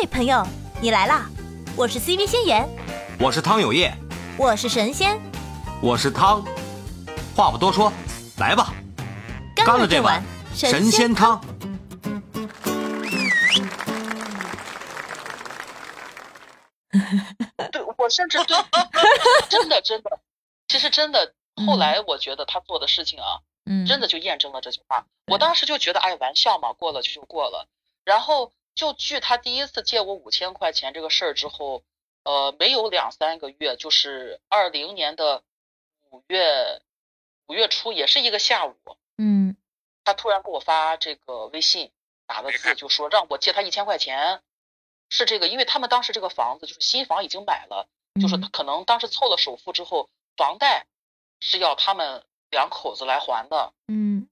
嘿，朋友，你来啦！我是 CV 仙言，我是汤有业，我是神仙，我是汤。话不多说，来吧，干了这碗神仙汤。对，我甚至对，真的真的，其实真的，后来我觉得他做的事情啊，嗯，真的就验证了这句话。我当时就觉得，哎，玩笑嘛，过了就就过了。然后就据他第一次借我五千块钱这个事儿之后，呃，没有两三个月，就是二零年的五月五月初，也是一个下午，嗯，他突然给我发这个微信，打的字就说让我借他一千块钱。是这个，因为他们当时这个房子就是新房已经买了，就是可能当时凑了首付之后，房贷是要他们两口子来还的。嗯，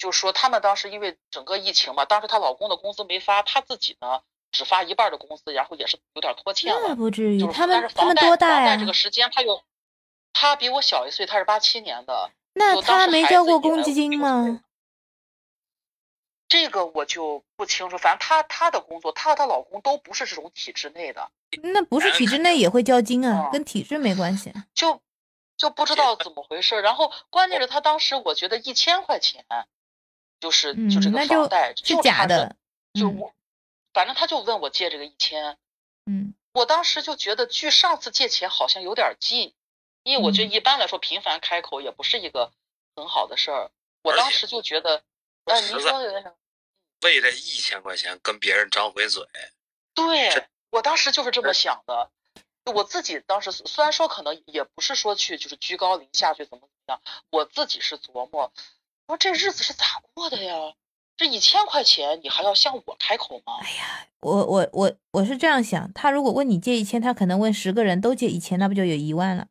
就说他们当时因为整个疫情嘛，当时她老公的工资没发，她自己呢只发一半的工资，然后也是有点拖欠了。那不至于，他们他们多大呀？这个时间他有，他比我小一岁，他是八七年的。那他没交过公积金吗？这个我就不清楚，反正她她的工作，她和她老公都不是这种体制内的。那不是体制内也会交金啊，跟体制没关系。就就不知道怎么回事。然后关键是她当时我觉得一千块钱，就是就这个房贷是假的，就我反正他就问我借这个一千，嗯，我当时就觉得距上次借钱好像有点近，因为我觉得一般来说频繁开口也不是一个很好的事儿。我当时就觉得，哎，您说有点什么？为这一千块钱跟别人张回嘴，对我当时就是这么想的。我自己当时虽然说可能也不是说去就是居高临下去怎么怎么样，我自己是琢磨，我说这日子是咋过的呀？这一千块钱你还要向我开口吗？哎呀，我我我我是这样想，他如果问你借一千，他可能问十个人都借一千，那不就有一万了？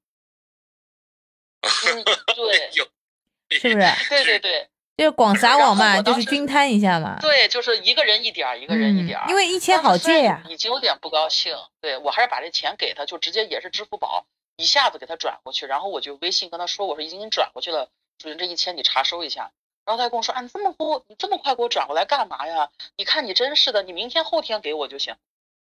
嗯，对，是不是？对 对对。就是广撒网嘛，就是均摊一下嘛。对，就是一个人一点儿，一个人一点儿。因为一千好借呀。已经有点不高兴，对我还是把这钱给他，就直接也是支付宝一下子给他转过去，然后我就微信跟他说，我说已经给你转过去了，主任这一千你查收一下。然后他跟我说，啊，你这么多，你这么快给我转过来干嘛呀？你看你真是的，你明天后天给我就行。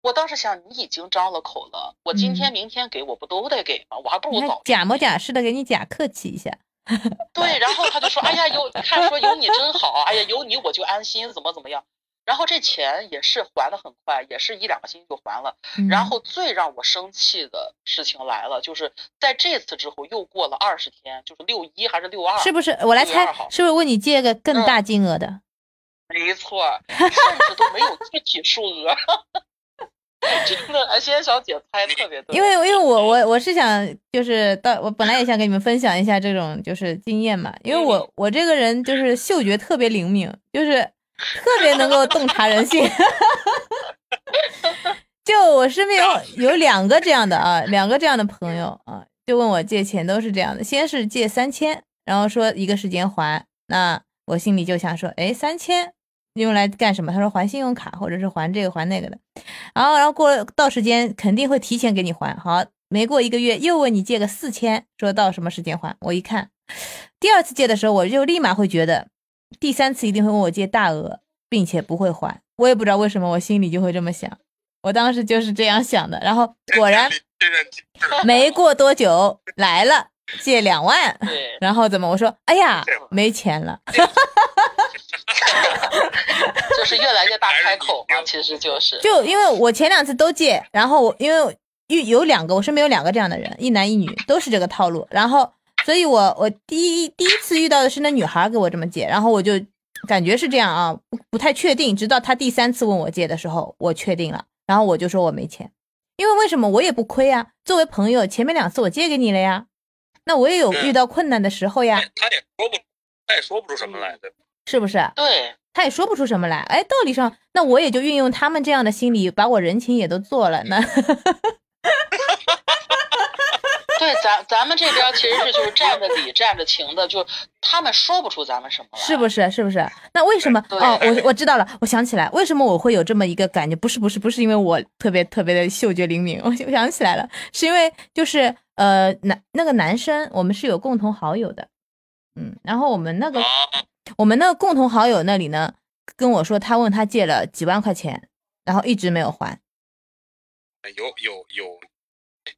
我当时想，你已经张了口了，我今天明天给我不都得给吗？我还不如早假模假式的给你假客气一下。对，然后他就说：“哎呀，有看说有你真好，哎呀，有你我就安心，怎么怎么样。”然后这钱也是还的很快，也是一两个星期就还了。然后最让我生气的事情来了，就是在这次之后又过了二十天，就是六一还是六二？是不是？我来猜，是不是问你借个更大金额的？没错，甚至都没有具体数额。真的，哎，仙小姐猜特别多。因为，因为我我我是想，就是到我本来也想跟你们分享一下这种就是经验嘛。因为我我这个人就是嗅觉特别灵敏，就是特别能够洞察人性。就我身边有有两个这样的啊，两个这样的朋友啊，就问我借钱都是这样的，先是借三千，然后说一个时间还，那我心里就想说，哎，三千。用来干什么？他说还信用卡，或者是还这个还那个的。然后，然后过到时间肯定会提前给你还。好，没过一个月又问你借个四千，说到什么时间还？我一看，第二次借的时候，我就立马会觉得，第三次一定会问我借大额，并且不会还。我也不知道为什么，我心里就会这么想。我当时就是这样想的。然后果然 没过多久来了，借两万。然后怎么？我说，哎呀，没钱了。就是越来越大开口嘛，其实就是就因为我前两次都借，然后我因为有有两个，我身边有两个这样的人，一男一女，都是这个套路。然后，所以我我第一第一次遇到的是那女孩给我这么借，然后我就感觉是这样啊，不不太确定。直到他第三次问我借的时候，我确定了，然后我就说我没钱，因为为什么我也不亏啊？作为朋友，前面两次我借给你了呀，那我也有遇到困难的时候呀。他也说不，他也说不出什么来，对是不是？对。他也说不出什么来，哎，道理上，那我也就运用他们这样的心理，把我人情也都做了。那，对，咱咱们这边其实是就是占着理、占着情的，就他们说不出咱们什么来，是不是？是不是？那为什么？哦，我我知道了，我想起来，为什么我会有这么一个感觉？不是，不是，不是因为我特别特别的嗅觉灵敏，我我想起来了，是因为就是呃男那个男生，我们是有共同好友的，嗯，然后我们那个。我们那个共同好友那里呢，跟我说他问他借了几万块钱，然后一直没有还，有有有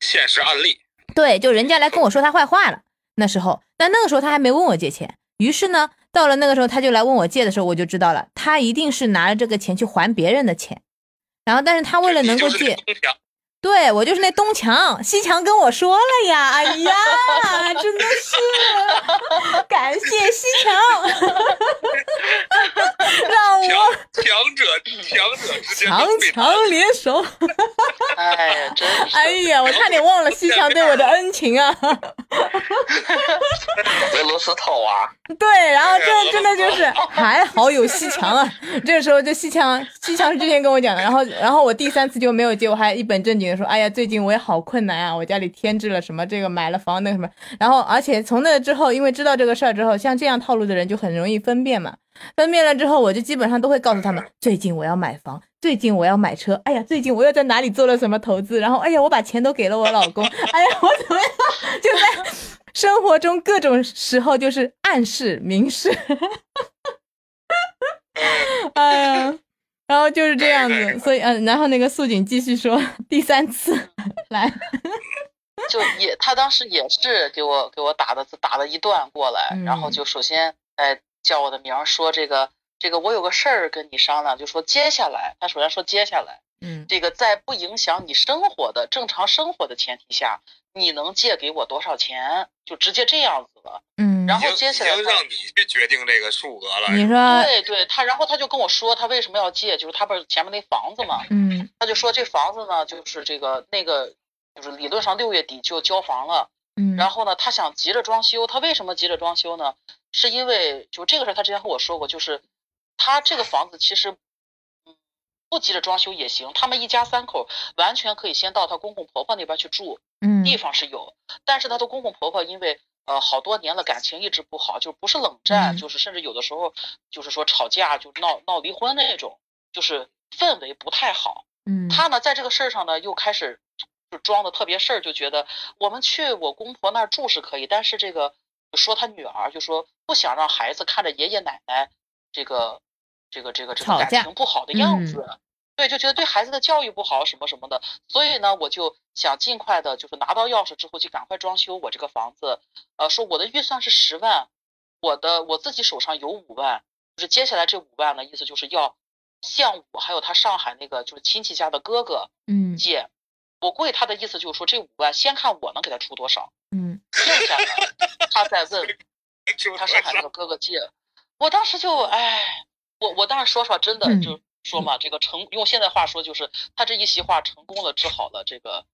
现实案例，对，就人家来跟我说他坏话了。那时候，但那个时候他还没问我借钱。于是呢，到了那个时候，他就来问我借的时候，我就知道了，他一定是拿了这个钱去还别人的钱。然后，但是他为了能够借，对我就是那东墙西墙跟我说了呀，哎呀，真的是感谢西墙，让我强者强者之间强强联手。哎呀，真是！哎呀，我差点忘了西墙对我的恩情啊。俄罗斯套娃。对，然后这真的就是还好有西墙啊。这个时候，就西墙，西墙是之前跟我讲的，然后，然后我第三次就没有接，我还一本正经的说，哎呀，最近我也好困难啊，我家里添置了什么，这个买了房那个什么，然后，而且从那之后，因为知道这个事儿之后，像这样套路的人就很容易分辨嘛。分辨了之后，我就基本上都会告诉他们，最近我要买房，最近我要买车，哎呀，最近我又在哪里做了什么投资，然后，哎呀，我把钱都给了我老公，哎呀，我怎么样，就在生活中各种时候就是暗示明示，哎呀，然后就是这样子，所以，嗯，然后那个素锦继续说 第三次来，就也他当时也是给我给我打的字打了一段过来，然后就首先，哎。叫我的名儿，说这个这个，我有个事儿跟你商量，就说接下来，他首先说接下来，嗯，这个在不影响你生活的正常生活的前提下，你能借给我多少钱？就直接这样子了，嗯，然后接下来已经让你去决定这个数额了。你说，对对，他然后他就跟我说，他为什么要借？就是他不是前面那房子嘛，嗯，他就说这房子呢，就是这个那个，就是理论上六月底就交房了，嗯，然后呢，他想急着装修，他为什么急着装修呢？是因为就这个事儿，他之前和我说过，就是他这个房子其实，嗯，不急着装修也行。他们一家三口完全可以先到他公公婆婆那边去住，嗯，地方是有。但是他的公公婆婆因为呃好多年了感情一直不好，就不是冷战，就是甚至有的时候就是说吵架就闹闹离婚那种，就是氛围不太好。嗯，他呢在这个事儿上呢又开始就装的特别事儿，就觉得我们去我公婆那儿住是可以，但是这个。说他女儿就说不想让孩子看着爷爷奶奶这个这个这个这个感情不好的样子，对，就觉得对孩子的教育不好什么什么的，所以呢，我就想尽快的，就是拿到钥匙之后就赶快装修我这个房子。呃，说我的预算是十万，我的我自己手上有五万，就是接下来这五万呢，意思就是要向我还有他上海那个就是亲戚家的哥哥嗯。借。我估计他的意思就是说这五万先看我能给他出多少，嗯，剩下的他再问 他上海那个哥哥借。我当时就哎，我我当时说实话真的就说嘛，这个成用现在话说就是他这一席话成功了治好了这个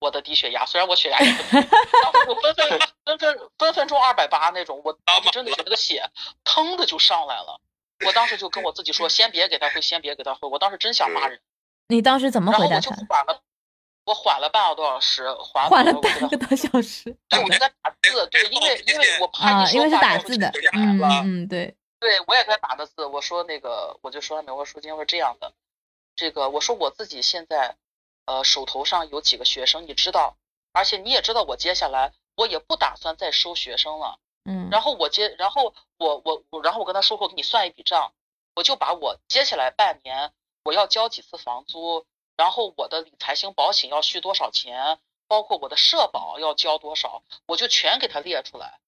我的低血压，虽然我血压也不低，当时就分分 分分分分钟二百八那种，我真的觉得那个血腾的就上来了。我当时就跟我自己说，先别给他回，先别给他回。我当时真想骂人。你当时怎么回答他？我缓了半个多小时，缓缓了半个多小时。对，我在打字，对，因为因为我怕你说话，因为是打字的，嗯嗯对。对，我也在打的字。我说那个，我就说了没，我说今天是这样的，这个我说我自己现在，呃，手头上有几个学生，你知道，而且你也知道，我接下来我也不打算再收学生了，嗯。然后我接，然后我我我，然后我跟他说，我给你算一笔账，我就把我接下来半年我要交几次房租。然后我的理财型保险要续多少钱，包括我的社保要交多少，我就全给他列出来。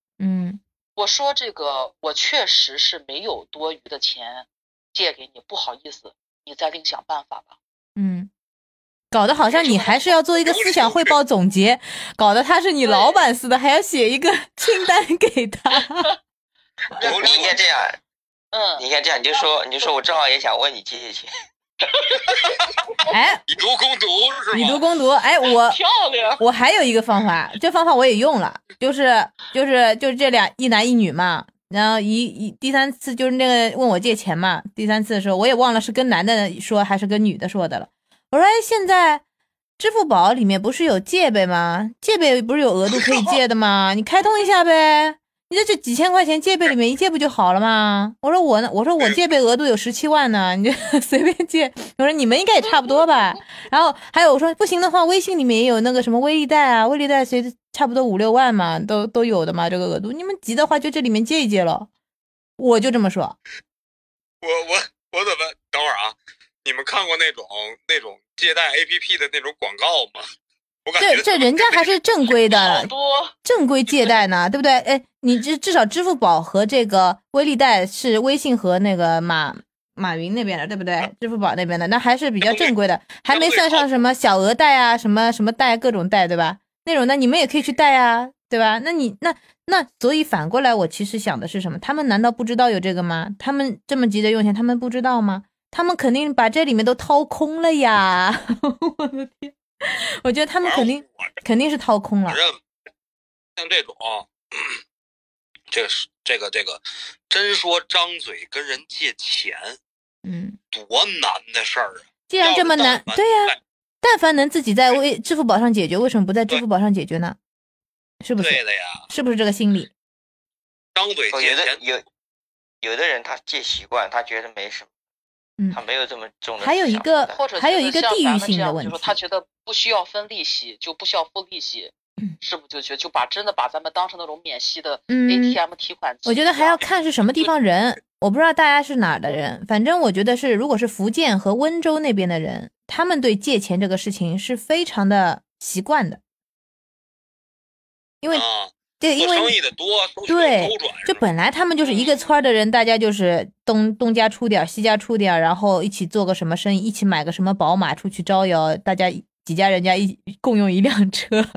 嗯，我说这个我确实是没有多余的钱借给你，不好意思，你再另想办法吧。嗯，搞得好像你还是要做一个思想汇报总结，搞得他是你老板似的，还要写一个 清单给他。你应该这样，嗯，你应该这样，你就说，你就说我正好也想问你借借钱。哎，以毒攻毒是吧？以毒攻毒，哎，我 漂亮。我还有一个方法，这方法我也用了，就是就是就是这俩一男一女嘛，然后一一第三次就是那个问我借钱嘛，第三次的时候我也忘了是跟男的说还是跟女的说的了。我说哎，现在支付宝里面不是有借呗吗？借呗不是有额度可以借的吗？你开通一下呗。你这这几千块钱借呗里面一借不就好了吗？我说我呢，我说我借呗额度有十七万呢，你就随便借。我说你们应该也差不多吧。然后还有我说不行的话，微信里面也有那个什么微利贷啊，微利贷随差不多五六万嘛，都都有的嘛，这个额度。你们急的话就这里面借一借了。我就这么说。我我我怎么等会儿啊？你们看过那种那种借贷 APP 的那种广告吗？这这人家还是正规好的，多正规借贷呢，对不对？哎，你至至少支付宝和这个微利贷是微信和那个马马云那边的，对不对？支付宝那边的那还是比较正规的，还没算上什么小额贷啊，什么什么贷各种贷，对吧？那种的你们也可以去贷啊，对吧？那你那那所以反过来，我其实想的是什么？他们难道不知道有这个吗？他们这么急着用钱，他们不知道吗？他们肯定把这里面都掏空了呀！我的天，我觉得他们肯定肯定是掏空了。认，像这种，这个是这个这个，真说张嘴跟人借钱，嗯，多难的事儿啊！既然这么难对呀、在但凡能自己在微支付宝上解决，为什么不在支付宝上解决呢？是不是？对的呀，是不是这个心理？张嘴哦，有的借钱，有有的人他借习惯，他觉得没什么，嗯。他没有这么重的还有一个或者还有一个地域咱们这样性的问题就是他觉得不需要分利息，就不需要付利息，嗯。是不是就觉得就把真的把咱们当成那种免息的嗯。ATM 提款？我觉得还要看是什么地方人，我不知道大家是哪儿的人，反正我觉得是，如果是福建和温州那边的人，他们对借钱这个事情是非常的习惯的，因为啊，对，因为生为意的多，对就本来他们就是一个村儿的人，大家就是东东家出点儿，西家出点儿，然后一起做个什么生意，一起买个什么宝马出去招摇，大家几家人家一共用一辆车。好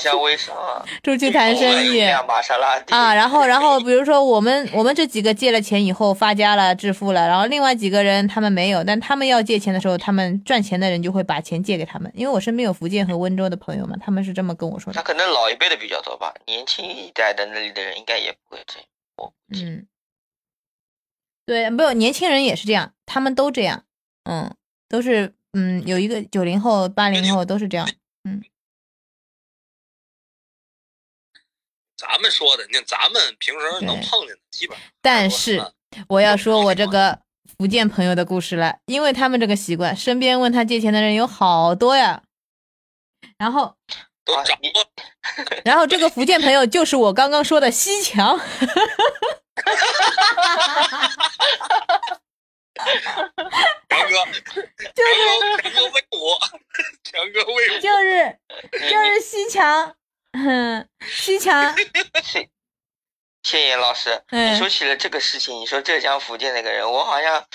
像微商啊，出去谈生意一辆玛莎拉啊。然后，然后比如说我们我们这几个借了钱以后发家了致富了，然后另外几个人他们没有，但他们要借钱的时候，他们赚钱的人就会把钱借给他们。因为我身边有福建和温州的朋友嘛，他们是这么跟我说的。他可能老一辈的比较多吧，年轻一代的那里的人应该也不会这样。嗯，对，没有年轻人也是这样，他们都这样，嗯，都是嗯，有一个九零后、八零后都是这样，咱们说的，你看咱们平时能碰见的，基本上但是我要说我这个福建朋友的故事了，因为他们这个习惯，身边问他借钱的人有好多呀。然后，啊你都掌握。然后这个福建朋友就是我刚刚说的西 强，强哥，强哥，强哥威武，强哥威武。就是你就是西强，嗯，西强，谢谢岩老师，嗯你说起了这个事情，你说浙江福建那个人，我好像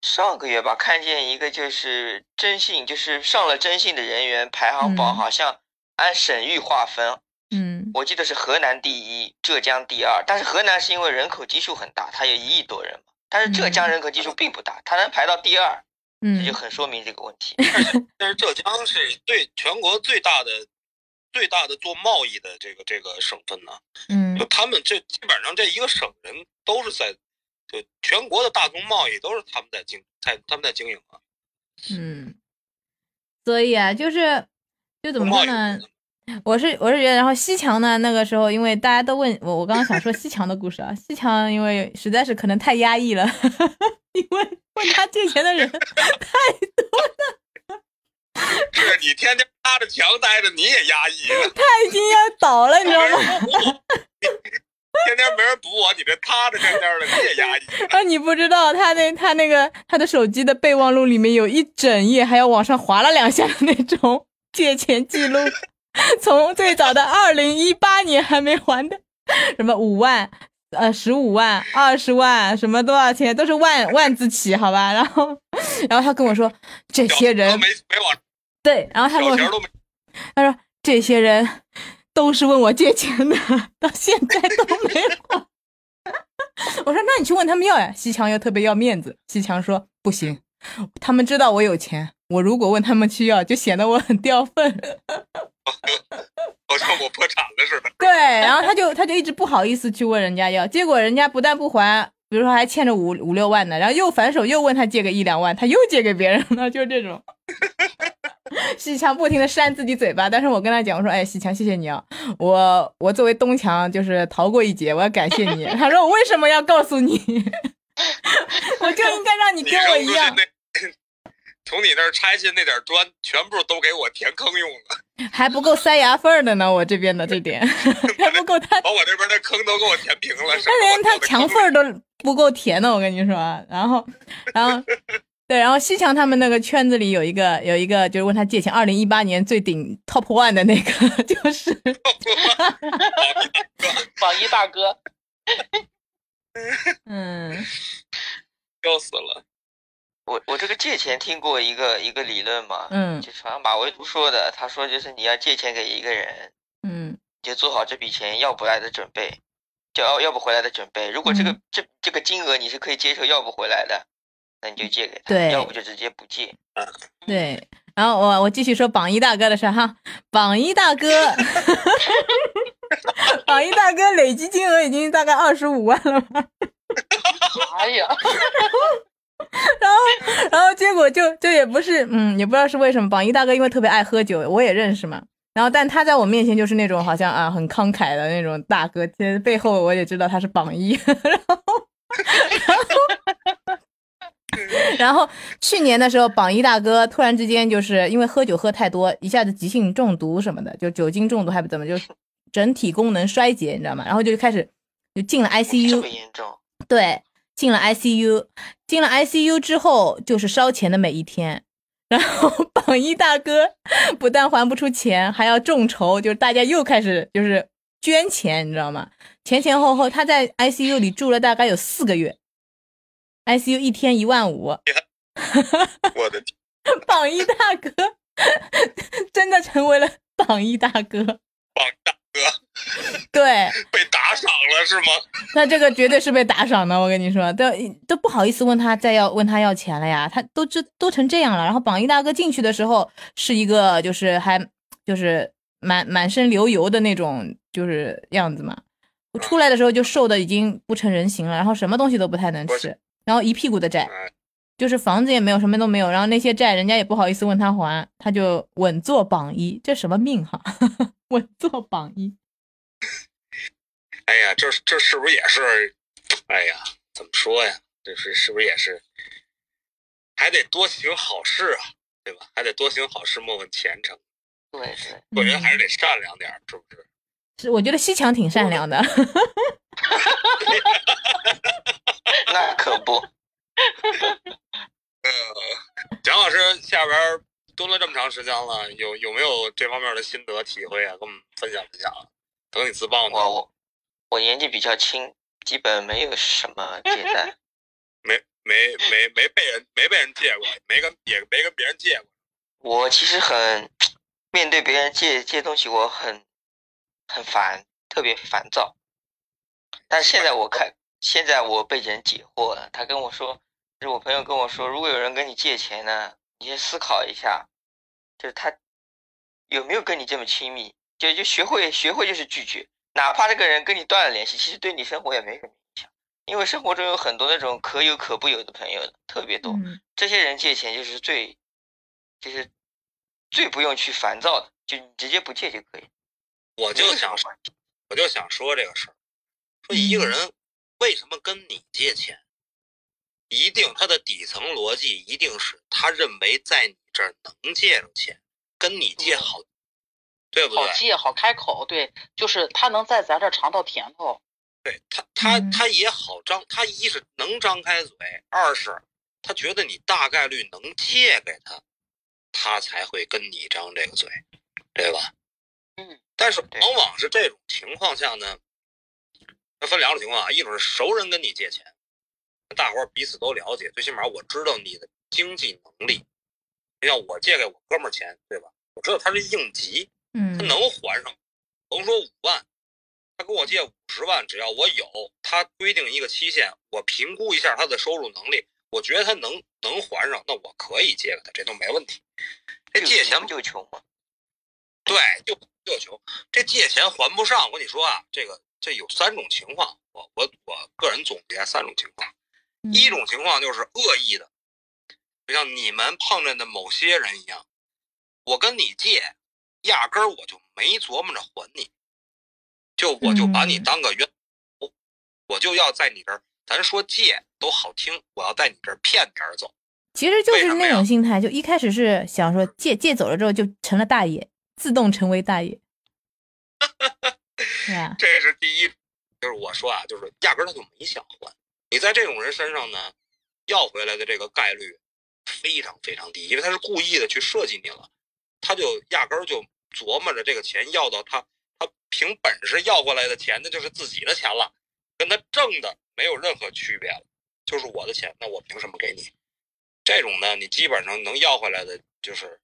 上个月吧看见一个就是征信，就是上了征信的人员排行榜，嗯。好像按省域划分，嗯。我记得是河南第一，浙江第二，但是河南是因为人口基数很大，它有一亿多人嘛，但是浙江人口基数并不大，它能排到第二，这嗯。就很说明这个问题。但是浙江是对全国最大的、最大的做贸易的这个这个省份呢，嗯就他们这基本上这一个省人都是在，就全国的大宗贸易都是他们在经，在他们在经营啊。嗯，所以啊，就是就怎么说呢？我是我是觉得，然后西强呢，那个时候因为大家都问我，我刚刚想说西强的故事啊，西强因为实在是可能太压抑了，因为问他借钱的人太多，是 你天天拉着墙待着，你也压抑，他已经要倒了，你知道吗？天天没人补我，你这趴着天天的，你也压抑。啊，你不知道他那他那个他的手机的备忘录里面有一整页，还要往上划了两下的那种借钱记录，从最早的二零一八年还没还的，什么五万。呃，十五万、二十万，什么多少钱都是万万字起，好吧？然后，然后他跟我说，这些人没没往对，然后他跟我说。他说这些人都是问我借钱的，到现在都没还。我说那你去问他们要呀。西强又特别要面子，西强说不行，他们知道我有钱，我如果问他们去要，就显得我很掉份。好像我破产了似的。对，然后他就他就一直不好意思去问人家要，结果人家不但不还，比如说还欠着五五六万呢，然后又反手又问他借个一两万，他又借给别人了，就这种。西强不停的扇自己嘴巴，但是我跟他讲，我说，哎，西强，谢谢你啊，我我作为东强就是逃过一劫，我要感谢你。他说我为什么要告诉你？我就应该让你你跟我一样从你那儿拆下那点砖，全部都给我填坑用了，还不够塞牙缝儿的呢，我这边的这点还不够他把我这边的坑都给我填平了。他连他墙缝都不够填的，我跟你说。然后，然后，对，然后西强他们那个圈子里有一个有一个就是问他借钱，二零一八年最顶 top one 的那个 就是 榜一大哥，嗯。笑死了。我我这个借钱听过一个一个理论嘛，嗯。就是好像马未都说的，他说就是你要借钱给一个人，嗯。就做好这笔钱要不来的准备，就要要不回来的准备。如果这个、嗯。这这个金额你是可以接受要不回来的，那你就借给他，对要不就直接不借。对，然后我我继续说榜一大哥的事哈，榜一大哥，榜一大哥累计金额已经大概二十五万了吧。哎呀，然后然后结果就就也不是，嗯，也不知道是为什么。榜一大哥因为特别爱喝酒，我也认识嘛。然后，但他在我面前就是那种好像啊很慷慨的那种大哥，其实背后我也知道他是榜一。然后，然后，然后去年的时候，榜一大哥突然之间就是因为喝酒喝太多，一下子急性中毒什么的，就酒精中毒还不怎么，就整体功能衰竭，你知道吗？然后就开始就进了 ICU 么。严重？对，进了 ICU，进了 ICU 之后就是烧钱的每一天。然后榜一大哥不但还不出钱，还要众筹，就是大家又开始就是捐钱，你知道吗？前前后后他在 ICU 里住了大概有四个月，ICU 一天一万五，我的天，榜一大哥。真的成为了榜一大哥。榜大哥。对，被打赏了是吗？那这个绝对是被打赏的，我跟你说，都都不好意思问他再要问他要钱了呀，他都这都成这样了。然后榜一大哥进去的时候是一个就是还就是满满身流油的那种就是样子嘛，出来的时候就瘦的已经不成人形了，然后什么东西都不太能吃，然后一屁股的债，哎，就是房子也没有，什么都没有，然后那些债人家也不好意思问他还，他就稳坐榜一，这什么命哈，稳坐榜一。哎呀，这这是不是也是？哎呀，怎么说呀？这是是不是也是？还得多行好事啊，对吧？还得多行好事，莫问前程。对对，做人还是得善良点儿，是不是？是，我觉得西强挺善良的。那可不。呃，蒋老师下边儿蹲了这么长时间了，有有没有这方面的心得体会啊？跟我们分享分享啊。等你自爆呢，我我我年纪比较轻，基本没有什么借贷。没没没没被人没被人借过，没跟也没跟别人借过。我其实很面对别人借借东西，我很很烦，特别烦躁。但现在我看，现在我被人解惑了。他跟我说，就是我朋友跟我说，如果有人跟你借钱呢，你先思考一下，就是他有没有跟你这么亲密，就就学会学会就是拒绝，哪怕这个人跟你断了联系，其实对你生活也没什么影响，因为生活中有很多那种可有可不有的朋友的，特别多。嗯这些人借钱就是最，就是最不用去烦躁的，就你直接不借就可以。我就想说，我就想说这个事儿，说一个人为什么跟你借钱，一定他的底层逻辑一定是他认为在你这儿能借着钱，跟你借好，对不对？好借好开口，对，就是他能在咱这儿尝到甜头。对他，他嗯他也好张，他一是能张开嘴，二是他觉得你大概率能借给他，他才会跟你张这个嘴，对吧？嗯，但是往往是这种情况下呢，那分两种情况啊，一种是熟人跟你借钱，大伙儿彼此都了解，最起码我知道你的经济能力。就像我借给我哥们儿钱，对吧？我知道他是应急，嗯他能还上，甭说五万，他跟我借五十万，只要我有，他规定一个期限，我评估一下他的收入能力，我觉得他能能还上，那我可以借给他，这都没问题。这借钱不就穷吗，对，就就穷。这借钱还不上，我跟你说啊，这个这有三种情况，我我我个人总结三种情况。嗯一种情况就是恶意的，就像你们碰着的某些人一样，我跟你借，压根儿我就没琢磨着还你，就我就把你嗯当个冤头，我就要在你这儿，咱说借都好听，我要在你这儿骗点儿走。其实就是那种心态，就一开始是想说借借走了之后就成了大爷，自动成为大爷，这是第一，就是我说啊，就是压根他就没想还。你在这种人身上呢，要回来的这个概率非常非常低，因为他是故意的去设计你了，他就压根儿就琢磨着这个钱要到他他凭本事要过来的钱，那就是自己的钱了，跟他挣的没有任何区别了，就是我的钱，那我凭什么给你？这种呢，你基本上能要回来的，就是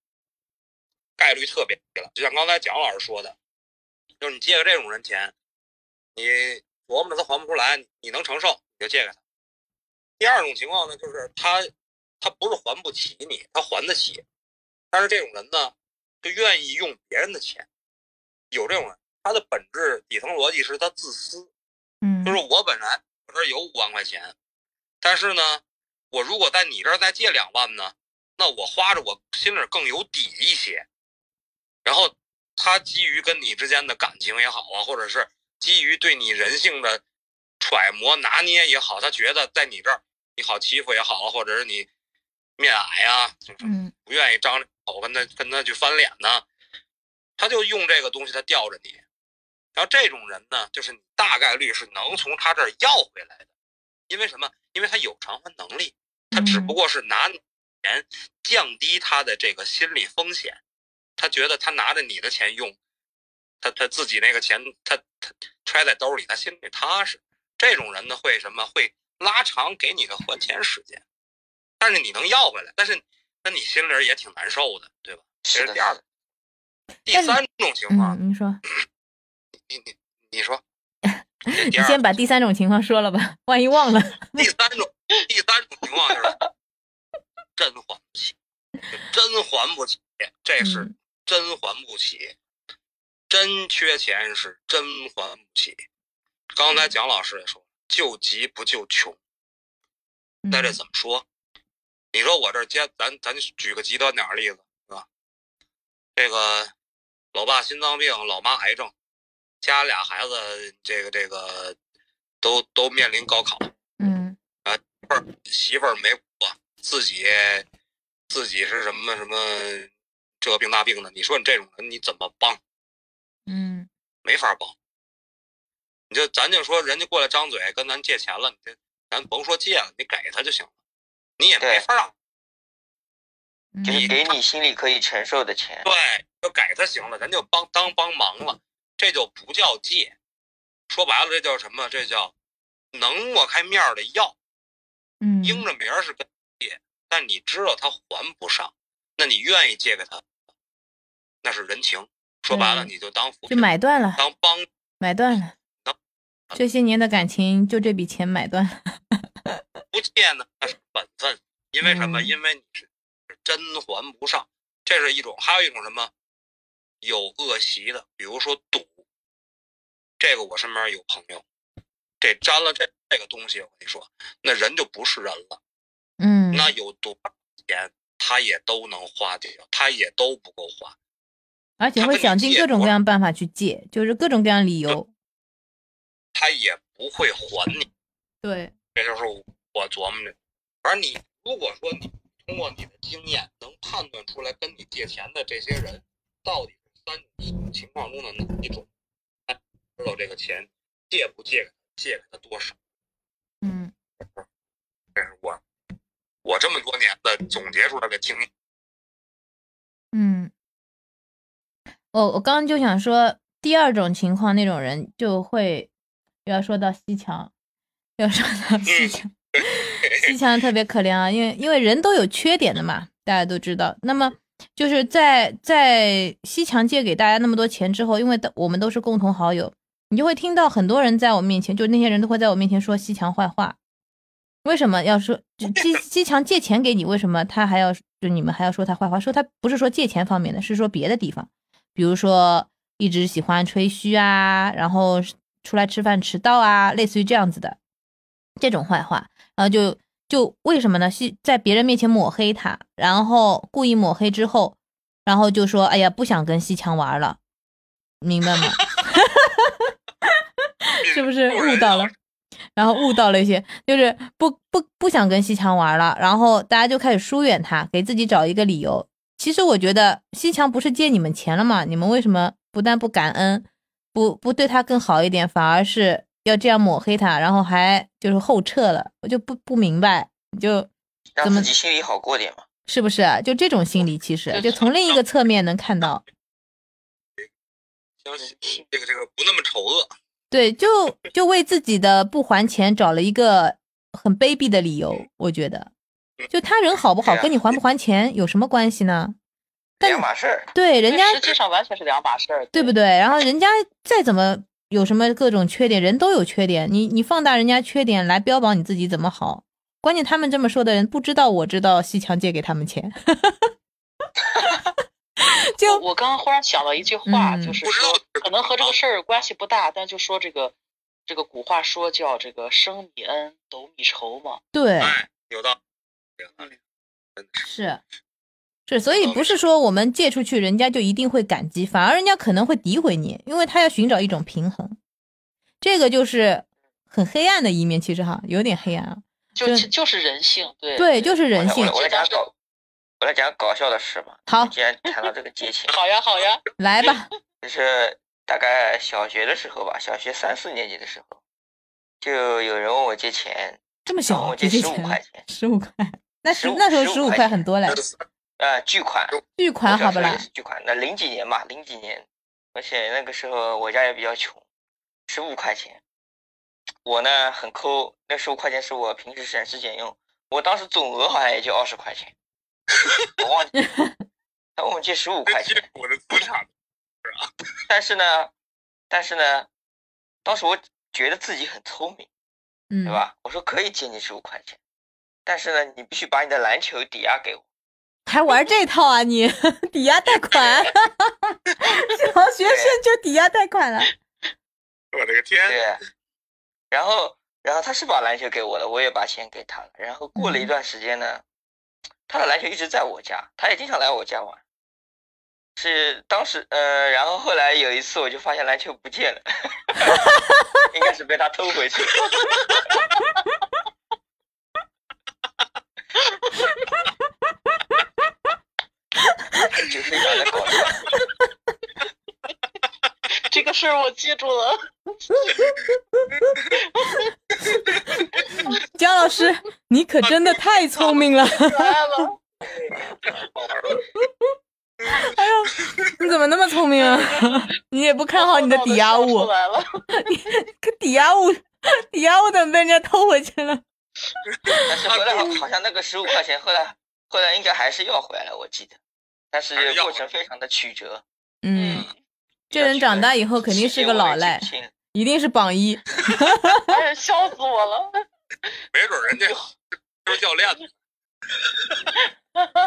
概率特别低了。就像刚才蒋老师说的，就是你借给这种人钱，你琢磨着他还不出来，你能承受你就借给他。第二种情况呢，就是他他不是还不起你，他还得起，但是这种人呢，就愿意用别人的钱。有这种人，他的本质底层逻辑是他自私，嗯就是我本来我这儿有五万块钱，但是呢，我如果在你这儿再借两万呢，那我花着我心里更有底一些。然后他基于跟你之间的感情也好啊，或者是基于对你人性的揣摩拿捏也好，他觉得在你这儿你好欺负也好，或者是你面矮啊、就是嗯不愿意张着口跟他跟他去翻脸呢，他就用这个东西他吊着你。然后这种人呢，就是你大概率是能从他这儿要回来的，因为什么？因为他有偿还能力，他只不过是拿你钱降低他的这个心理风险，他觉得他拿着你的钱用，他他自己那个钱他他揣在兜里，他心里踏实。这种人呢，会什么？会拉长给你的还钱时间，但是你能要回来，但是那你心里也挺难受的，对吧？这是的，是第二个。第三种情况，嗯，你说，你你你说，你先把第三种情况说了吧，万一忘了。第三种第三种情况就是 真还不起，真还不起，这是嗯真还不起，真缺钱是真还不起。刚才蒋老师也说，救急不救穷，那这嗯怎么说？你说我这儿接咱咱举个极端点儿的例子，是吧？这个老爸心脏病，老妈癌症，家俩孩子，这个这个都都面临高考，嗯媳妇儿媳妇儿没过，自己自己是什么什么这病那病的，你说你这种人你怎么帮？嗯没法帮。你就咱就说人家过来张嘴跟咱借钱了，你这咱甭说借了，你给他就行了，你也没对法让。嗯就是给你心里可以承受的钱。对，就给他行了，咱就帮当帮忙了，这就不叫借。说白了，这叫什么？这叫能抹开面儿的要，嗯，应着名儿是跟借，但你知道他还不上，那你愿意借给他，那是人情。说白了，你就当扶就买断了，当帮买断了能。这些年的感情就这笔钱买断了。不借呢，那是本分。因为什么？嗯因为你是是真还不上，这是一种；还有一种什么？有恶习的，比如说赌。这个我身边有朋友，这沾了这这个东西，我跟你说，那人就不是人了。嗯，那有多少钱，他也都能花掉，他也都不够花。而且会想尽各种各样办法去借，就是各种各样理由。他也不会还你。对，这就是我琢磨的。反正你如果说你通过你的经验能判断出来跟你借钱的这些人到底是三种情况中的哪一种，哎知道这个钱借不借给他，借给他多少，嗯这是我我这么多年的总结出来的经验。嗯，我我刚刚就想说，第二种情况那种人就会又要说到西墙，要说到西墙，西墙特别可怜啊，因为因为人都有缺点的嘛，大家都知道。那么就是在在西墙借给大家那么多钱之后，因为我们都是共同好友，你就会听到很多人在我面前，就那些人都会在我面前说西墙坏话。为什么要说就西西墙借钱给你？为什么他还要就你们还要说他坏话？说他不是说借钱方面的，是说别的地方，比如说一直喜欢吹嘘啊，然后出来吃饭迟到啊，类似于这样子的这种坏话，然后就就为什么呢？是在别人面前抹黑他，然后故意抹黑之后，然后就说哎呀不想跟西墙玩了，明白吗？是不是悟到了？然后悟到了一些，就是不不不想跟西墙玩了，然后大家就开始疏远他，给自己找一个理由。其实我觉得西强不是借你们钱了吗？你们为什么不但不感恩，不不对他更好一点，反而是要这样抹黑他，然后还就是后撤了？我就不不明白，你就让怎么自己心里好过点嘛。是不是啊？就这种心理，其实就就从另一个侧面能看到，相信这个这个不那么丑恶。对，就就为自己的不还钱找了一个很卑鄙的理由，我觉得，就他人好不好跟你还不还钱有什么关系呢？但两码事儿。对，人家实际上完全是两码事儿，对不对？然后人家再怎么有什么各种缺点，人都有缺点，你你放大人家缺点来标榜你自己怎么好？关键他们这么说的人不知道，我知道西墙借给他们钱，就我我刚刚忽然想到一句话，嗯就是说可能和这个事儿关系不大，但就说这个这个古话说叫这个升米恩，斗米仇嘛。对，哎，有道理，是。是是，所以不是说我们借出去，人家就一定会感激，反而人家可能会诋毁你，因为他要寻找一种平衡，这个就是很黑暗的一面，其实哈，有点黑暗啊。就对就是人性，对对，就是人性我来。讲搞，我来讲搞笑的事吧。好既然谈到这个借钱，好呀好呀，来吧，就是大概小学的时候吧，小学三四年级的时候，就有人问我借钱，这么小我借十五块，钱，十五块，那十15那时候十15五块很多嘞，呃，巨款，巨款好不啦巨款。那零几年吧，零几年，而且那个时候我家也比较穷，十五块钱，我呢很抠，那十五块钱是我平时省吃俭用，我当时总额好像也就二十块钱，我忘记，他问我借十五块钱，我的资产，但是呢，但是呢，当时我觉得自己很聪明，嗯，对？吧？我说可以借你十五块钱，但是呢，你必须把你的篮球抵押给我。还玩这套啊你？抵押贷款，小学生就抵押贷款了。我的个天！对，然后然后他是把篮球给我了，我也把钱给他了。然后过了一段时间呢，他的篮球一直在我家，他也经常来我家玩。是当时呃，然后后来有一次我就发现篮球不见了，应该是被他偷回去了。就非常的搞笑。这个事我记住了。姜老师，你可真的太聪明了！来了，好玩了，你怎么那么聪明啊？你也不看好你的抵押物，来了，可抵押物，抵押物怎么被人家偷回去了？但是回来好好像那个十五块钱，后来后来应该还是要回来了，我记得，但是过程非常的曲折。嗯，这人长大以后肯定是个老赖，一定是榜一。哎呀，笑死我了。没准人家 是教练呢。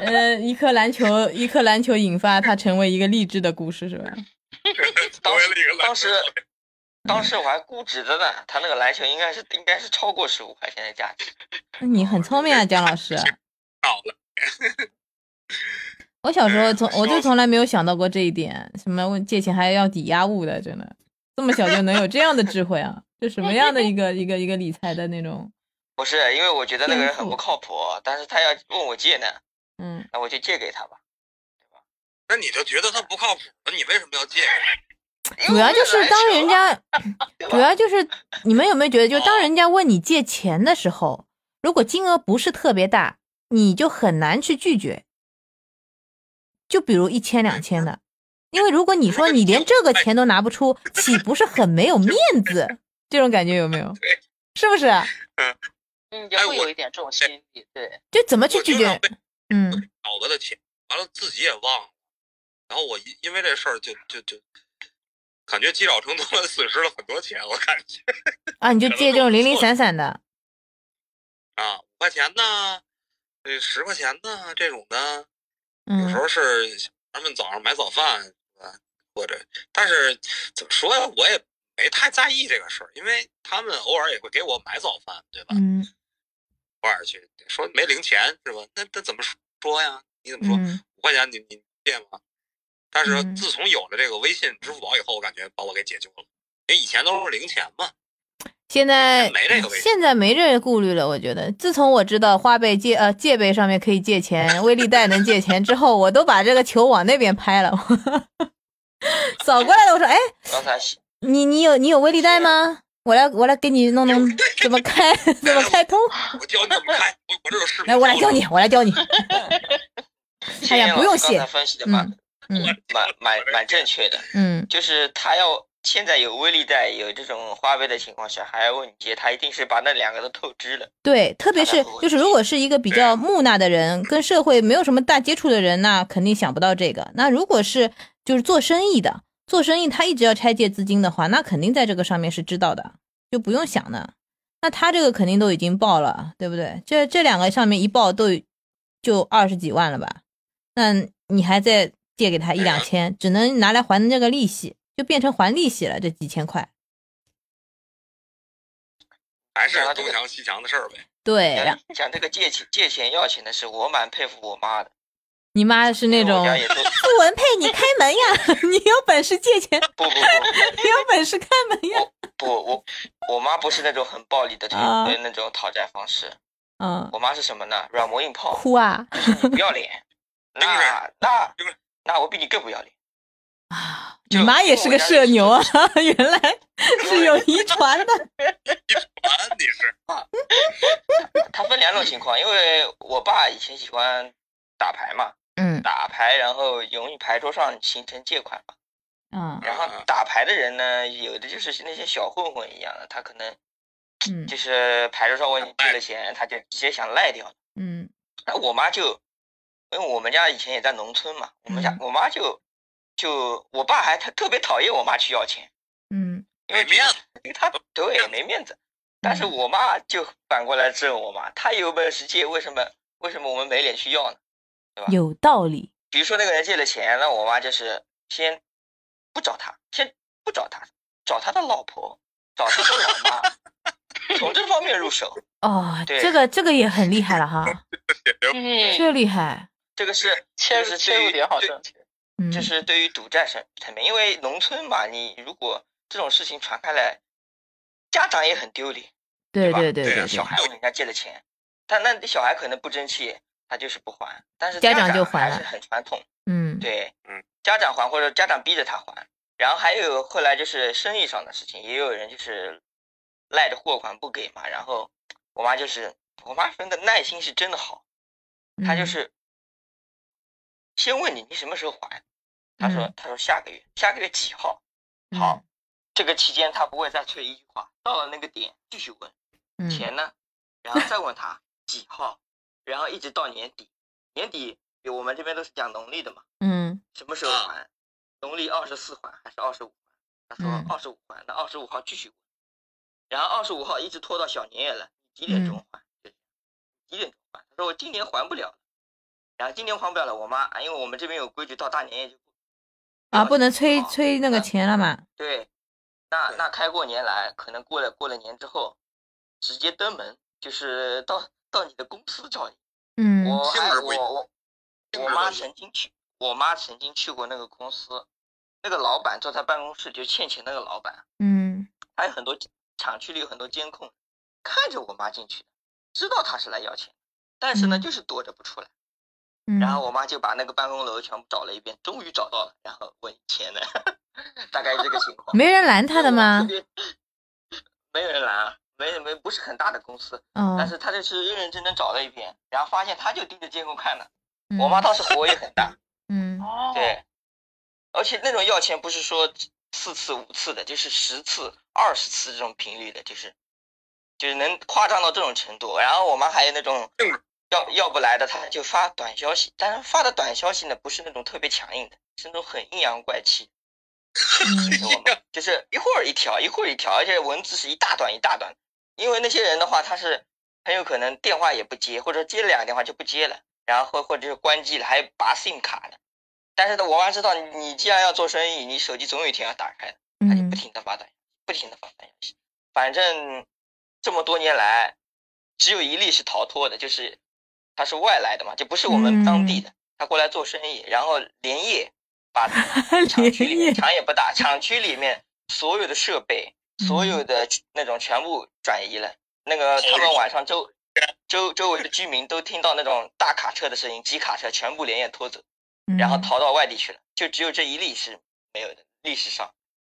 呃，一颗篮球，一颗篮球引发他成为一个励志的故事，是吧？当时成为了一个篮当时当时我还估值的呢，他那个篮球应该是应该是超过十五块钱的价值。那你很聪明啊，姜老师。到了，我小时候从哎 我就从来没有想到过这一点，什么问借钱还要抵押物的，真的这么小就能有这样的智慧啊？这什么样的一个一个一个理财的那种？不是，因为我觉得那个人很不靠谱，但是他要问我借呢，嗯，那我就借给他吧。对吧那你就觉得他不靠谱，那你为什么要借？主要就是当人家，主要就是你们有没有觉得，就当人家问你借钱的时候，如果金额不是特别大，你就很难去拒绝。就比如一千两千的，因为如果你说你连这个钱都拿不出，岂不是很没有面子？这种感觉有没有？对，是不是？嗯，也会有一点这种心理，对，就怎么去拒绝？嗯找过的钱，完了自己也忘了，然后我因因为这事儿就就就感觉积少成多了，损失了很多钱，我感觉啊，你就借这种零零散散的，啊，五块钱呢，这十块钱呢，这种的，有时嗯候是小孩们早上买早饭？或者，但是怎么说呀，我也没太在意这个事儿，因为他们偶尔也会给我买早饭，对吧？嗯偶尔去说没零钱是吧？那那怎么说呀？你怎么说？嗯五块钱你你借吗？但是嗯自从有了这个微信、支付宝以后，我感觉把我给解救了。因为以前都是零钱嘛，现在没这个现在没这个顾虑了，我觉得。自从我知道花呗借呃借呗上面可以借钱，微粒贷能借钱之后，我都把这个球往那边拍了，扫过来了。我说，哎，刚才你你有你有微粒贷吗？我来我来给你弄弄 怎么开 怎么开通。我教你怎么开，我我这有视频。来，我来教你，我来教你。哎呀不用谢才分析的蛮嗯蛮蛮蛮正确的，嗯，就是他要现在有微粒贷有这种花呗的情况下，还要问你借，他一定是把那两个都透支了。对，特别是就是如果是一个比较木讷的人，跟社会没有什么大接触的人，那肯定想不到这个。那如果是就是做生意的，做生意他一直要拆借资金的话，那肯定在这个上面是知道的，就不用想的。那他这个肯定都已经报了，对不对？这这两个上面一报都就二十几万了吧？那你还再借给他一两千，只能拿来还这个利息，就变成还利息了，这几千块。还是东墙西墙的事儿呗。对，讲讲这个借钱借钱要钱的事，我蛮佩服我妈的。你妈是那种家也都傅文佩，你开门呀！你有本事借钱，不不不你有本事开门呀！不，我我妈不是那种很暴力的 那种讨债方式，嗯，我妈是什么呢？软磨硬泡，哭啊就是你不要脸，那那那我比你更不要脸。啊！你妈也 是个社牛啊，原来是有遗传的。遗传，你是 他分两种情况，因为我爸以前喜欢打牌嘛，嗯打牌然后容易牌桌上形成借款嘛。嗯然后打牌的人呢，有的就是那些小混混一样的，他可能嗯就是牌桌上我已经借了钱，他就直接想赖掉。嗯那我妈就，因为我们家以前也在农村嘛，我们家嗯我妈就就我爸还他特别讨厌我妈去要钱，嗯因为没面子因为，他对没面子。但是我妈就反过来质问我妈，她有本事借，为什么为什么我们没脸去要呢？对吧有道理。比如说那个人借了钱，那我妈就是先不找他，先不找他，找他的老婆，找他的老妈，从这方面入手。哦，对这个这个也很厉害了哈，嗯，这厉害。这个是切入这是对于切入点好对正确。嗯，这是对于赌债层层面，因为农村嘛，你如果这种事情传开来，家长也很丢脸，对吧对对？对对，小孩问人家借了钱，但那小孩可能不争气，他就是不还，但是家长长就还了是很传统，嗯。对，嗯，家长还或者家长逼着他还，然后还有后来就是生意上的事情，也有人就是赖着货款不给嘛，然后我妈就是我妈分的耐心是真的好，她就。嗯是先问你你什么时候还，她说他说下个月下个月几号，好，这个期间他不会再催一句话，到了那个点继续问嗯钱呢，然后再问他几号，然后一直到年底，年底我们这边都是讲农历的嘛。嗯什么时候还？农历二十四还还是二十五还？他说嗯二十五还，那二十五号继续问，然后二十五号一直拖到小年夜了，你几点钟还？就几点钟还？他说我今年还不了了，然后今年还不了了，我妈啊因为我们这边有规矩，到大年夜就不啊，不能催催那个钱了嘛。对，那那开过年来，可能过了过了年之后，直接登门，就是到到你的公司找你。嗯我我我我妈曾经去，我妈曾经去过那个公司，那个老板坐在办公室就欠钱那个老板，嗯还有很多厂区里有很多监控，看着我妈进去的，知道她是来要钱，但是呢嗯就是躲着不出来。嗯，然后我妈就把那个办公楼全部找了一遍，终于找到了，然后问钱呢，大概是这个情况。没人拦他的吗？没有人拦啊，没没不是很大的公司，哦，但是他就是认认真真找了一遍，然后发现他就盯着监控看呢。嗯我妈当时火也很大，嗯哦，对，而且那种要钱不是说四次五次的，就是十次、二十次这种频率的，就是就是能夸张到这种程度。然后我妈还有那种嗯要要不来的，他就发短消息，但是发的短消息呢，不是那种特别强硬的，是那种很阴阳怪气，嗯知道吗？就是一会儿一条，一会儿一条，而且文字是一大段一大段。因为那些人的话，他是很有可能电话也不接，或者接了两个电话就不接了，然后或或者是关机了，还有拔 SIM 卡的。但是呢，我妈知道你你既然要做生意，你手机总有一天要打开的，她就嗯不停的发短，不停的发短消息。反正这么多年来，只有一例是逃脱的，就是他是外来的嘛，就不是我们当地的，他过来做生意，然后连夜把 厂区里面厂也不打，厂区里面所有的设备，所有的那种全部转移了。那个他们晚上周周周围的居民都听到那种大卡车的声音，机卡车全部连夜拖走，然后嗯逃到外地去了。就只有这一例是没有的，历史上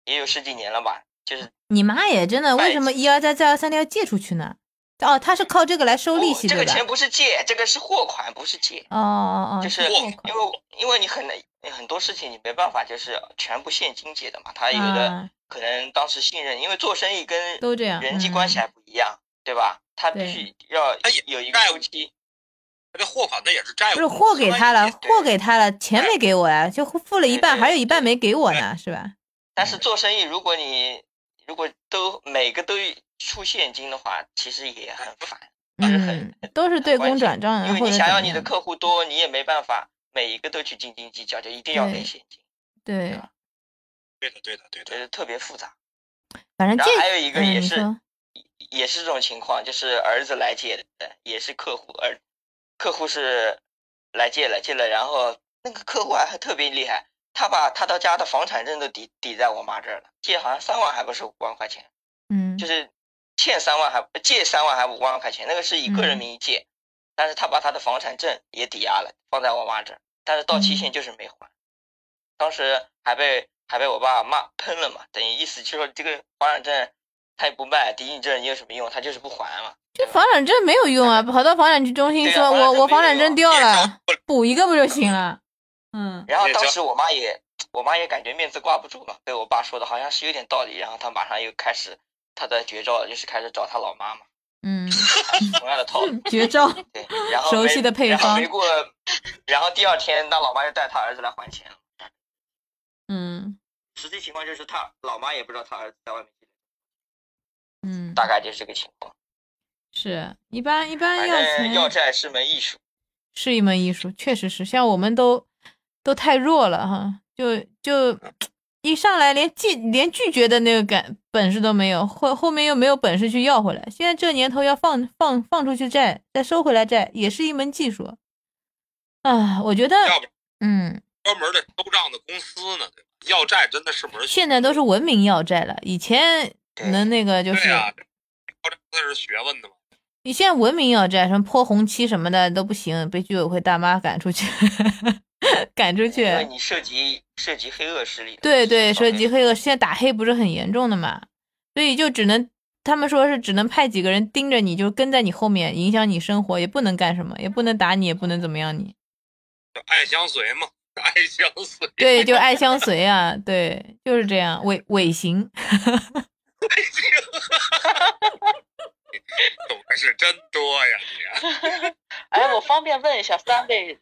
也有十几年了吧，就是你妈也真的，为什么一而再再而三的要借出去呢？哦，他是靠这个来收利息，对吧？不这个钱不是借，这个是货款，不是借。哦哦哦，就是货款因为因为你很难很多事情你没办法就是全部现金借的嘛，他有的啊可能当时信任，因为做生意跟都这样人际关系嗯还不一样，对吧？他必须要有一个债务周期，那个货款那也是债务，不是货给他了，货给他了，钱没给我呀，就付了一半，还有一半没给我呢，是吧？但是做生意如果你如果都每个都出现金的话，其实也很烦，就是很嗯，都是对公转账啊，因为你想要你的客户多，你也没办法每一个都去斤斤计较，就一定要给现金，对，对的对的对的，就是特别复杂。反正这然后还有一个嗯也是、也是这种情况，就是儿子来借的，也是客户儿客户是来借了借了，然后那个客户还还特别厉害，他把他到家的房产证都抵抵在我妈这儿了，借好像三万还不是五万块钱，嗯就是欠三万还借三万还五万块钱，那个是以个人嗯名义借，但是他把他的房产证也抵押了，放在我妈这儿，但是到期嗯限就是没还，当时还被还被我爸骂喷了嘛，等于意思就是说这个房产证他也不卖，抵押证你有什么用？他就是不还嘛。这房产证没有用啊，跑到房产局中心说房我我房产证掉了，补一个不就行了？嗯然后当时我妈也我妈也感觉面子挂不住嘛，被我爸说的好像是有点道理，然后他马上又开始他的绝招就是开始找他老妈嘛，嗯，同样的套路。绝招，对，然后熟悉的配然后方没过，然后第二天那老妈又带他儿子来还钱了。嗯实际情况就是他老妈也不知道他儿子在外面，嗯，大概就是这个情况。是一般一般要钱要债是门艺术。是一门艺术，确实是，像我们都都太弱了哈，就就一上来连拒连拒绝的那个感本事都没有，后后面又没有本事去要回来。现在这年头要放放放出去债，再收回来债，也是一门技术。啊，我觉得，要不嗯，专门的收账的公司呢？要债真的是门学现在都是文明要债了，以前对能那个就是对呀，要债那是学问的嘛。你现在文明要债，什么泼红漆什么的都不行，被居委会大妈赶出去，赶出去。因为你涉及涉及黑恶势力。对对，涉及黑。恶，现在打黑不是很严重的嘛，所以就只能他们说是只能派几个人盯着你，就跟在你后面，影响你生活，也不能干什么，也不能打你，也不能怎么样你。就爱相随嘛，爱相随。对，就爱相随啊，对，就是这样，尾尾行。懂的是真多呀，你。哎，我方便问一下，三位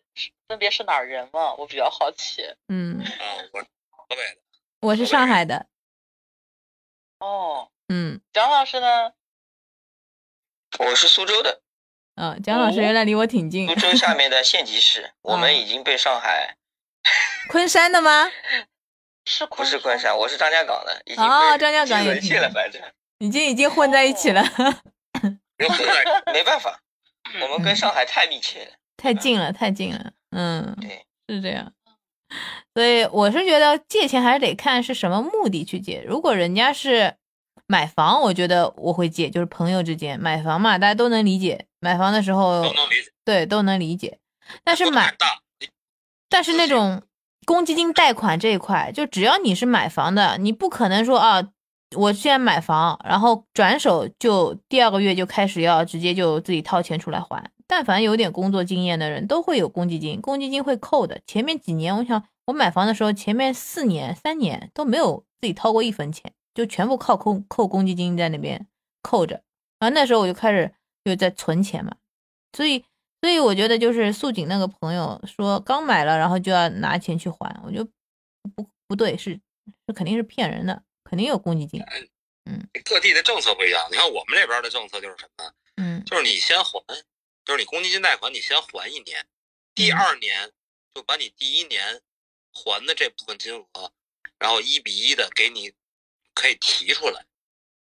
分别是哪儿人吗？我比较好奇。嗯，啊，我河北的，我是上海的，哦，嗯蒋老师呢？我是苏州的，嗯，蒋老师原来离我挺近苏，州下面的县级市，我们已经被上海昆山的吗？是昆是昆山，我是张家港的，已经被哦张家港也挺已经沦陷了，反正已经已经混在一起了，没办法，我们跟上海太密切了。太近了，太近了，嗯。对，是这样，所以我是觉得借钱还是得看是什么目的去借。如果人家是买房，我觉得我会借，就是朋友之间买房嘛，大家都能理解。买房的时候都，能理解。对都能理解。但是买，但是那种公积金贷款这一块，就只要你是买房的，你不可能说啊，我现在买房，然后转手就第二个月就开始要直接就自己掏钱出来还。但凡有点工作经验的人都会有公积金，公积金会扣的。前面几年，我想我买房的时候，前面四年、三年都没有自己掏过一分钱，就全部靠扣扣公积金在那边扣着。然后那时候我就开始就在存钱嘛，所以所以我觉得就是素锦那个朋友说刚买了，然后就要拿钱去还，我觉得不不对，是是肯定是骗人的，肯定有公积金。嗯各地的政策不一样。你看我们这边的政策就是什么？嗯就是你先还，就是你公积金贷款你先还一年，第二年就把你第一年还的这部分金额，然后一比一的给你可以提出来，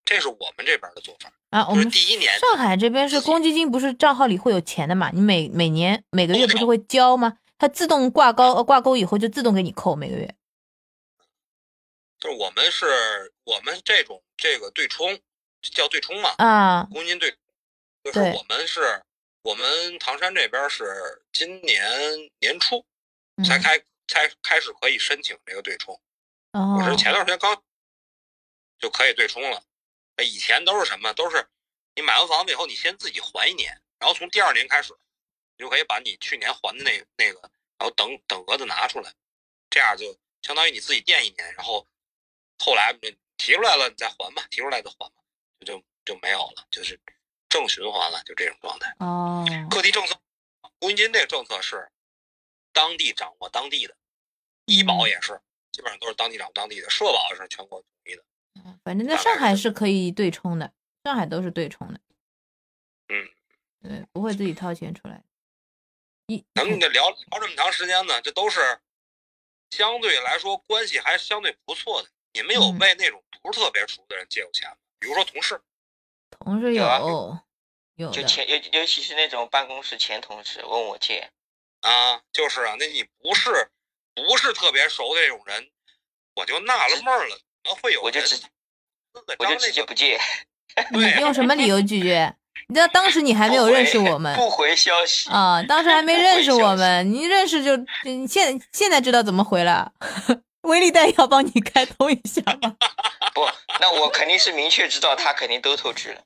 这是我们这边的做法。啊，我们第一年上海这边是公积金，不是账号里会有钱的嘛？你每每年每个月不是会交吗？它自动挂钩呃挂钩以后就自动给你扣每个月。就是我们是我们这种这个对冲叫对冲嘛，啊，公积金对，就是我们是我们唐山这边是今年年初嗯才开才开始可以申请这个对冲。哦我是前段时间刚就可以对冲了。那以前都是什么？都是你买完房子以后，你先自己还一年，然后从第二年开始，你就可以把你去年还的那那个，然后等等额的拿出来，这样就相当于你自己垫一年，然后后来你提出来了你再还吧，提出来再还吧，就就就没有了，就是正循环了，就这种状态。哦，各地政策，公积金这个政策是当地掌握当地的，医保也是基本上都是当地掌握当地的，社保是全国统一的。反正在上海是可以对冲的，上海都是对冲的。嗯，对，不会自己掏钱出来。一咱们这聊聊这么长时间呢，这都是相对来说关系还相对不错的。你们有嗯为那种不是特别熟的人借过钱吗？比如说同事，同事有啊有有，就前尤尤其是那种办公室前同事问我借，啊，就是啊，那你不是不是特别熟的这种人，我就纳了闷儿了，怎么会有人我就直私自我就直接不借，你 用什么理由拒绝？你知道当时你还没有认识我们不回消息。啊，当时还没认识我们，你认识就你现现在知道怎么回了。微粒贷要帮你开通一下吗？不，那我肯定是明确知道他肯定都透支了，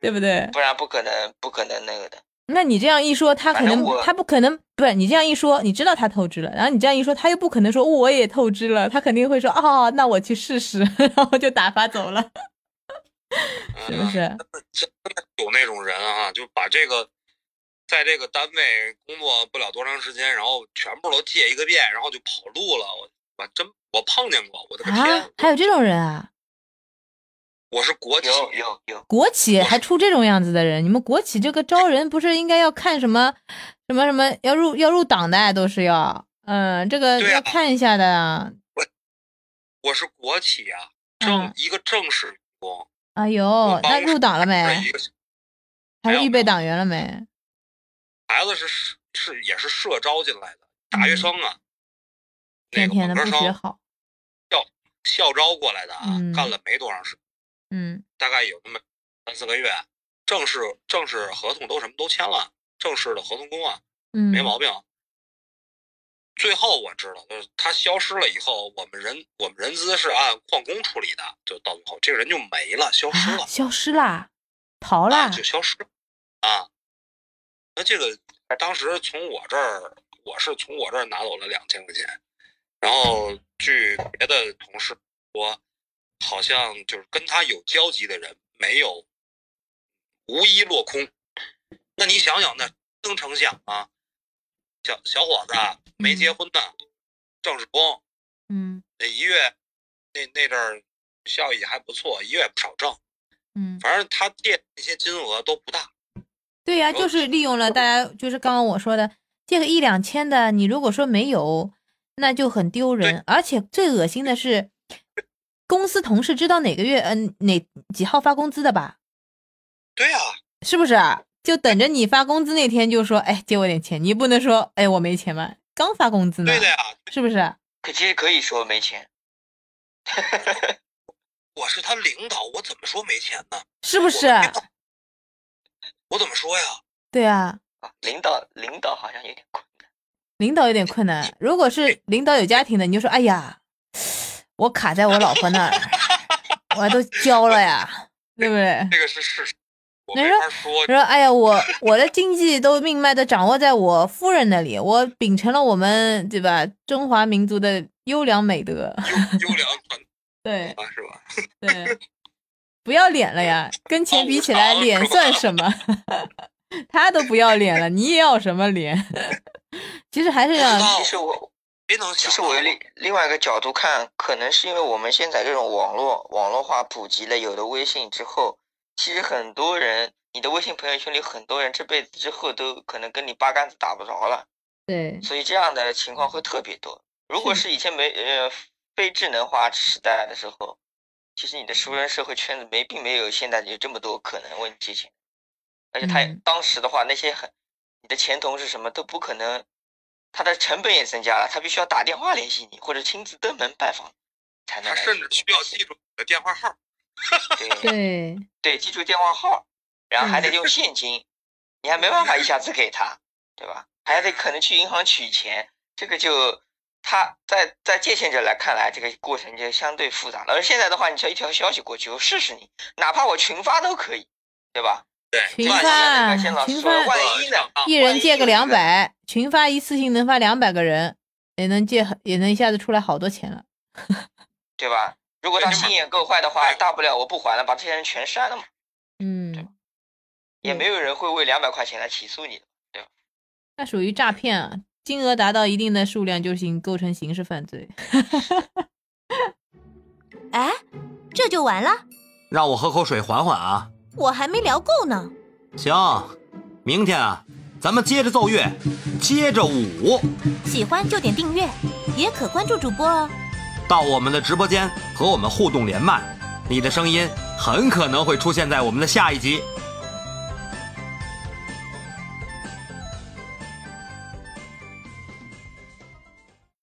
对不对？不然不可能不可能那个的。那你这样一说，他可能他不可能不是你这样一说，你知道他透支了，然后你这样一说，他又不可能说我也透支了，他肯定会说哦，那我去试试，然后就打发走了，是不嗯是？真的有那种人啊，就把这个在这个单位工作不了多长时间，然后全部都借一个遍，然后就跑路了。我我真我碰见过，我的个啊天！，还有这种人啊？我是国企，有有有，国企还出这种样子的人？你们国企这个招人不是应该要看什么什么什么要入要入党的都是要，嗯，这个要看一下的啊。我是国企啊，正、嗯一个正式员工，哎呦我，那入党了没还是预备党员了没？孩子是是是也是社招进来的大学生啊，那个本科生不学好，校招过来的啊，嗯。干了没多长时间，嗯。大概有那么三四个月，正式正式合同都什么都签了，正式的合同工啊，嗯，没毛病。最后我知道，就是他消失了以后，我们人我们人资是按旷工处理的，就到最后这个人就没了，消失了。啊，，消失了，逃啊，就消失。了。啊。那这个当时从我这儿，我是从我这儿拿走了两千块钱，然后据别的同事说，好像就是跟他有交集的人没有无一落空。那你想想，那能成想啊？小小伙子啊没结婚呢，正式工，嗯那一月那那阵儿效益还不错，一月不少挣。嗯，反正他借那些金额都不大。对呀、就是利用了大家，就是刚刚我说的借个一两千的，你如果说没有，那就很丢人。而且最恶心的是，公司同事知道哪个月嗯、哪几号发工资的吧？对呀、是不是啊？就等着你发工资那天就说，哎，借我点钱，你不能说，哎，我没钱吗？刚发工资呢，对的呀，是不是？可其实可以说没钱，我是他领导，我怎么说没钱呢？是不是？我怎么说呀？对啊，啊领导领导好像有点困难。领导有点困难。如果是领导有家庭的，你就说，哎呀，我卡在我老婆那儿，我都交了呀，对不对？这个是事实，我没说你说。哎呀，我我的经济都命脉都掌握在我夫人那里，我秉承了我们对吧中华民族的优良美德，优优良传对统啊，是吧？对，不要脸了呀，跟钱比起来，脸算什么？他都不要脸了，你也要什么脸？其实还是要不知道其实我。其实我另另外一个角度看，可能是因为我们现在这种网络网络化普及了，有了微信之后，其实很多人，你的微信朋友圈里很多人这辈子之后都可能跟你八竿子打不着了，对，所以这样的情况会特别多。如果是是以前没呃非智能化时代的时候，其实你的熟人社会圈子没并没有现在有这么多可能问你借钱，而且他嗯当时的话，那些很你的前同事什么都不可能，他的成本也增加了，他必须要打电话联系你，或者亲自登门拜访才能他甚至需要记住你的电话号。对对，对，记住电话号，然后还得用现金，你还没办法一下子给他，对吧？还得可能去银行取钱，这个就他在在借钱者来看来，这个过程就相对复杂了。而现在的话，你只要一条消息过去，我试试你，哪怕我群发都可以，对吧？对，群发群，发万一呢？一人借个两百，群发一次性能发两百个人，也能借也能一下子出来好多钱了。对吧？如果他心眼够坏的话，大不了我不还了，把这些人全删了嘛，嗯，也没有人会为两百块钱来起诉你对吧。那属于诈骗啊，金额达到一定的数量就行构成刑事犯罪。哎，这就完了？让我喝口水缓缓啊。我还没聊够呢。行，明天啊，咱们接着奏乐，接着舞，喜欢就点订阅，也可关注主播哦。到我们的直播间和我们互动连麦，你的声音很可能会出现在我们的下一集。